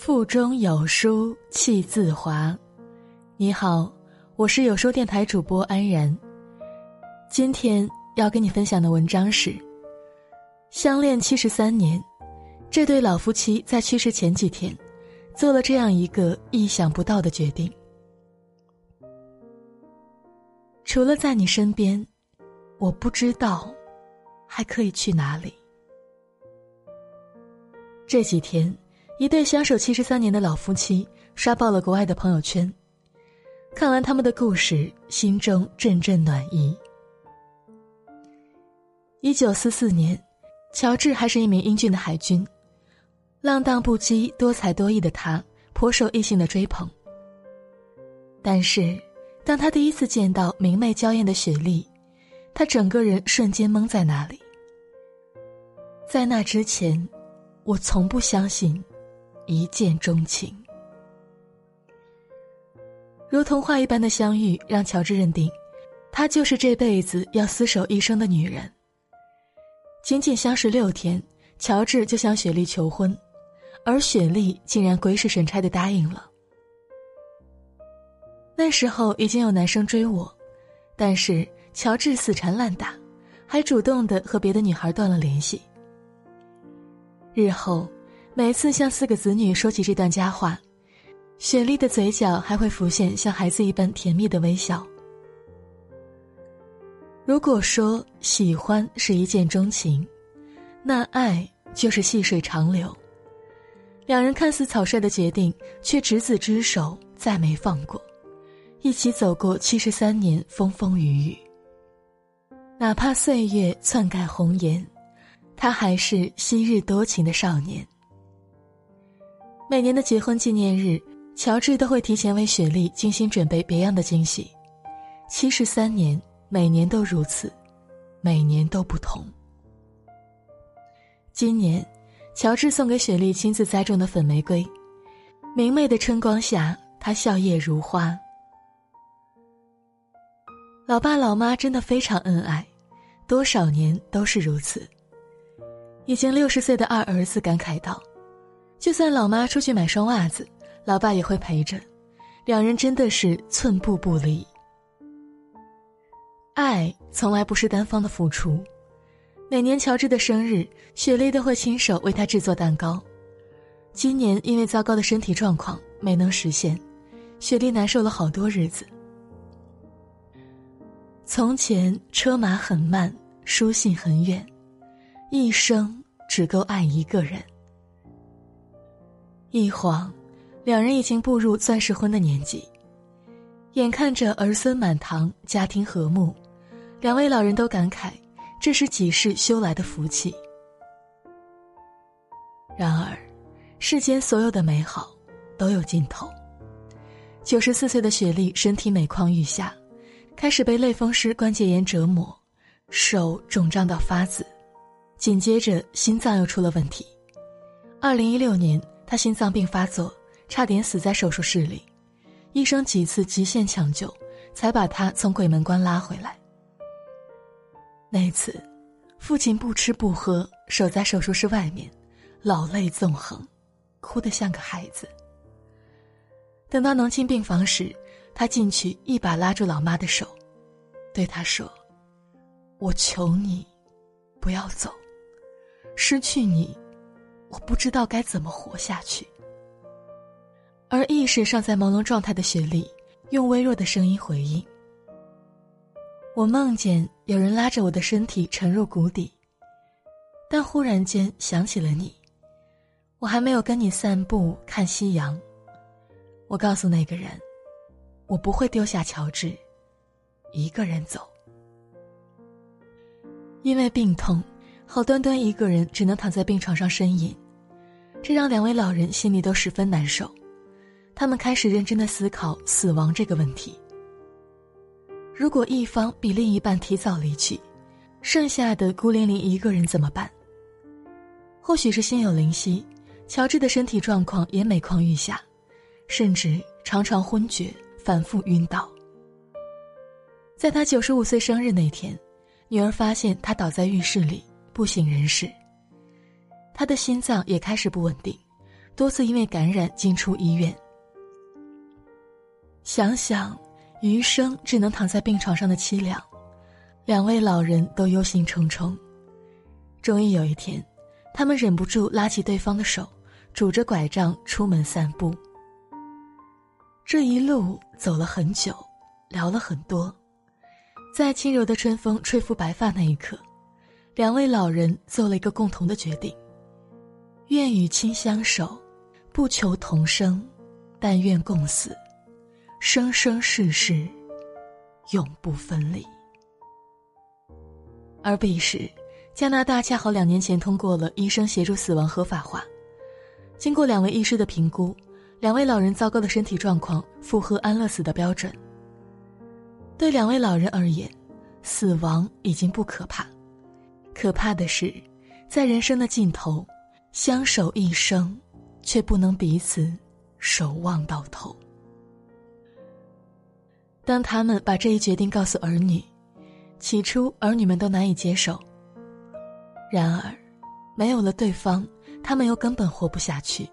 腹中有书气自华。你好，我是有书电台主播安然。今天要跟你分享的文章是：相恋七十三年，这对老夫妻在去世前几天，做了这样一个意想不到的决定。除了在你身边，我不知道还可以去哪里。这几天。一对相守七十三年的老夫妻刷爆了国外的朋友圈，看完他们的故事，心中阵阵暖意。一九四四年，乔治还是一名英俊的海军，浪荡不羁、多才多艺的他颇受异性的追捧。但是，当他第一次见到明媚娇艳的雪莉，他整个人瞬间懵在那里。在那之前，我从不相信。一见钟情，如童话一般的相遇，让乔治认定，她就是这辈子要厮守一生的女人。仅仅相识六天，乔治就向雪莉求婚，而雪莉竟然鬼使神差的答应了。那时候已经有男生追我，但是乔治死缠烂打，还主动的和别的女孩断了联系。日后。每次向四个子女说起这段佳话，雪莉的嘴角还会浮现像孩子一般甜蜜的微笑。如果说喜欢是一见钟情，那爱就是细水长流。两人看似草率的决定，却执子之手，再没放过，一起走过七十三年风风雨雨。哪怕岁月篡改红颜，他还是昔日多情的少年。每年的结婚纪念日，乔治都会提前为雪莉精心准备别样的惊喜。七十三年，每年都如此，每年都不同。今年，乔治送给雪莉亲自栽种的粉玫瑰，明媚的春光下，她笑靥如花。老爸老妈真的非常恩爱，多少年都是如此。已经六十岁的二儿子感慨道。就算老妈出去买双袜子，老爸也会陪着，两人真的是寸步不离。爱从来不是单方的付出，每年乔治的生日，雪莉都会亲手为他制作蛋糕。今年因为糟糕的身体状况没能实现，雪莉难受了好多日子。从前车马很慢，书信很远，一生只够爱一个人。一晃，两人已经步入钻石婚的年纪，眼看着儿孙满堂，家庭和睦，两位老人都感慨，这是几世修来的福气。然而，世间所有的美好都有尽头。九十四岁的雪莉身体每况愈下，开始被类风湿关节炎折磨，手肿胀到发紫，紧接着心脏又出了问题。二零一六年。他心脏病发作，差点死在手术室里，医生几次极限抢救，才把他从鬼门关拉回来。那次，父亲不吃不喝，守在手术室外面，老泪纵横，哭得像个孩子。等到能进病房时，他进去一把拉住老妈的手，对她说：“我求你，不要走，失去你。”我不知道该怎么活下去。而意识尚在朦胧状态的雪莉，用微弱的声音回应：“我梦见有人拉着我的身体沉入谷底，但忽然间想起了你。我还没有跟你散步看夕阳。我告诉那个人，我不会丢下乔治，一个人走。因为病痛。”好端端一个人只能躺在病床上呻吟，这让两位老人心里都十分难受。他们开始认真的思考死亡这个问题。如果一方比另一半提早离去，剩下的孤零零一个人怎么办？或许是心有灵犀，乔治的身体状况也每况愈下，甚至常常昏厥，反复晕倒。在他九十五岁生日那天，女儿发现他倒在浴室里。不省人事，他的心脏也开始不稳定，多次因为感染进出医院。想想余生只能躺在病床上的凄凉，两位老人都忧心忡忡。终于有一天，他们忍不住拉起对方的手，拄着拐杖出门散步。这一路走了很久，聊了很多，在轻柔的春风吹拂白发那一刻，两位老人做了一个共同的决定：愿与亲相守，不求同生，但愿共死。生生世世，永不分离。而彼时，加拿大恰好两年前通过了医生协助死亡合法化。经过两位医师的评估，两位老人糟糕的身体状况符合安乐死的标准。对两位老人而言，死亡已经不可怕，可怕的是，在人生的尽头，相守一生，却不能彼此守望到头。当他们把这一决定告诉儿女，起初儿女们都难以接受。然而，没有了对方，他们又根本活不下去。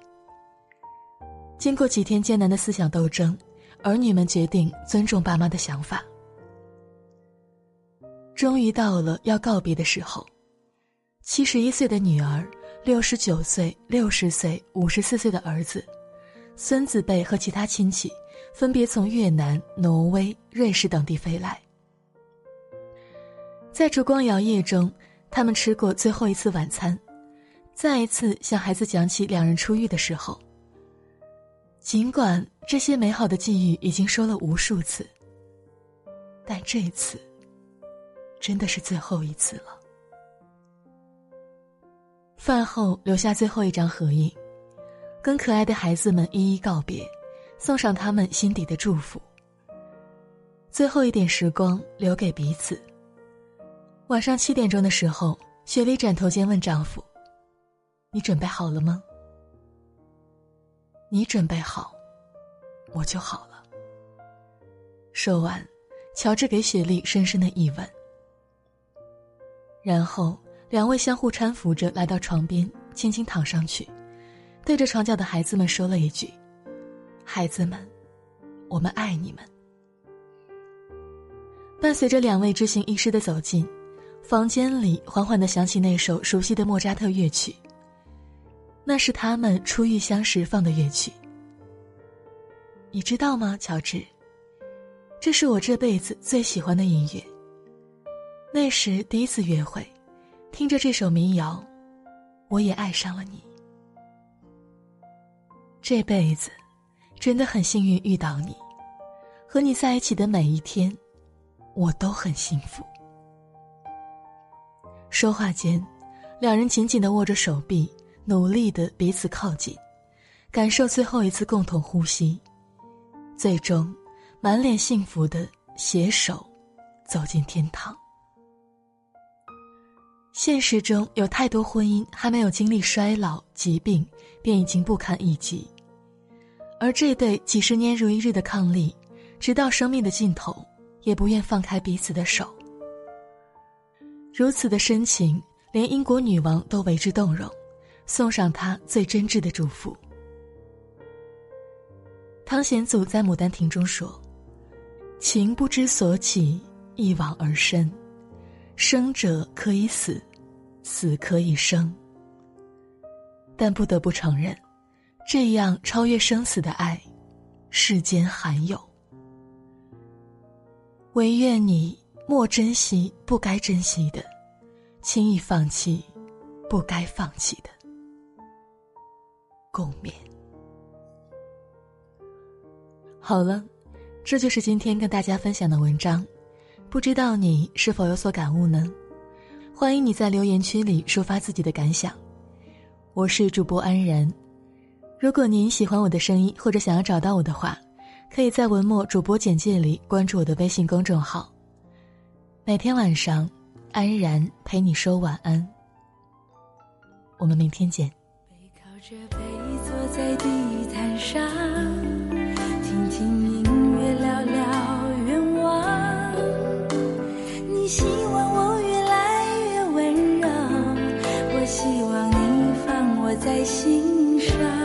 经过几天艰难的思想斗争，儿女们决定尊重爸妈的想法。终于到了要告别的时候，七十一岁的女儿，六十九岁、六十岁、五十四岁的儿子，孙子辈和其他亲戚。分别从越南、挪威、瑞士等地飞来，在烛光摇曳中，他们吃过最后一次晚餐，再一次向孩子讲起两人初遇的时候。尽管这些美好的际遇已经说了无数次，但这次真的是最后一次了。饭后留下最后一张合影，跟可爱的孩子们一一告别。送上他们心底的祝福。最后一点时光留给彼此。晚上七点钟的时候，雪莉转头间问丈夫：“你准备好了吗？”“你准备好，我就好了。”说完，乔治给雪莉深深的一吻。然后，两位相互搀扶着来到床边，轻轻躺上去，对着床角的孩子们说了一句。孩子们，我们爱你们。伴随着两位知行医师的走近，房间里缓缓的响起那首熟悉的莫扎特乐曲。那是他们初遇相识放的乐曲。你知道吗，乔治？这是我这辈子最喜欢的音乐。那时第一次约会，听着这首民谣，我也爱上了你。这辈子。真的很幸运遇到你，和你在一起的每一天，我都很幸福。说话间，两人紧紧的握着手臂，努力的彼此靠近，感受最后一次共同呼吸，最终，满脸幸福的携手走进天堂。现实中有太多婚姻还没有经历衰老、疾病，便已经不堪一击。而这对几十年如一日的伉俪，直到生命的尽头，也不愿放开彼此的手。如此的深情，连英国女王都为之动容，送上她最真挚的祝福。汤显祖在《牡丹亭》中说：“情不知所起，一往而深。生者可以死，死可以生。但不得不承认。”这样超越生死的爱，世间罕有。唯愿你莫珍惜不该珍惜的，轻易放弃不该放弃的。共勉。好了，这就是今天跟大家分享的文章，不知道你是否有所感悟呢？欢迎你在留言区里抒发自己的感想。我是主播安然。如果您喜欢我的声音，或者想要找到我的话，可以在文末主播简介里关注我的微信公众号。每天晚上，安然陪你说晚安。我们明天见。背靠着背坐在地毯上，希望我越来越温柔，我希望你放我在心上。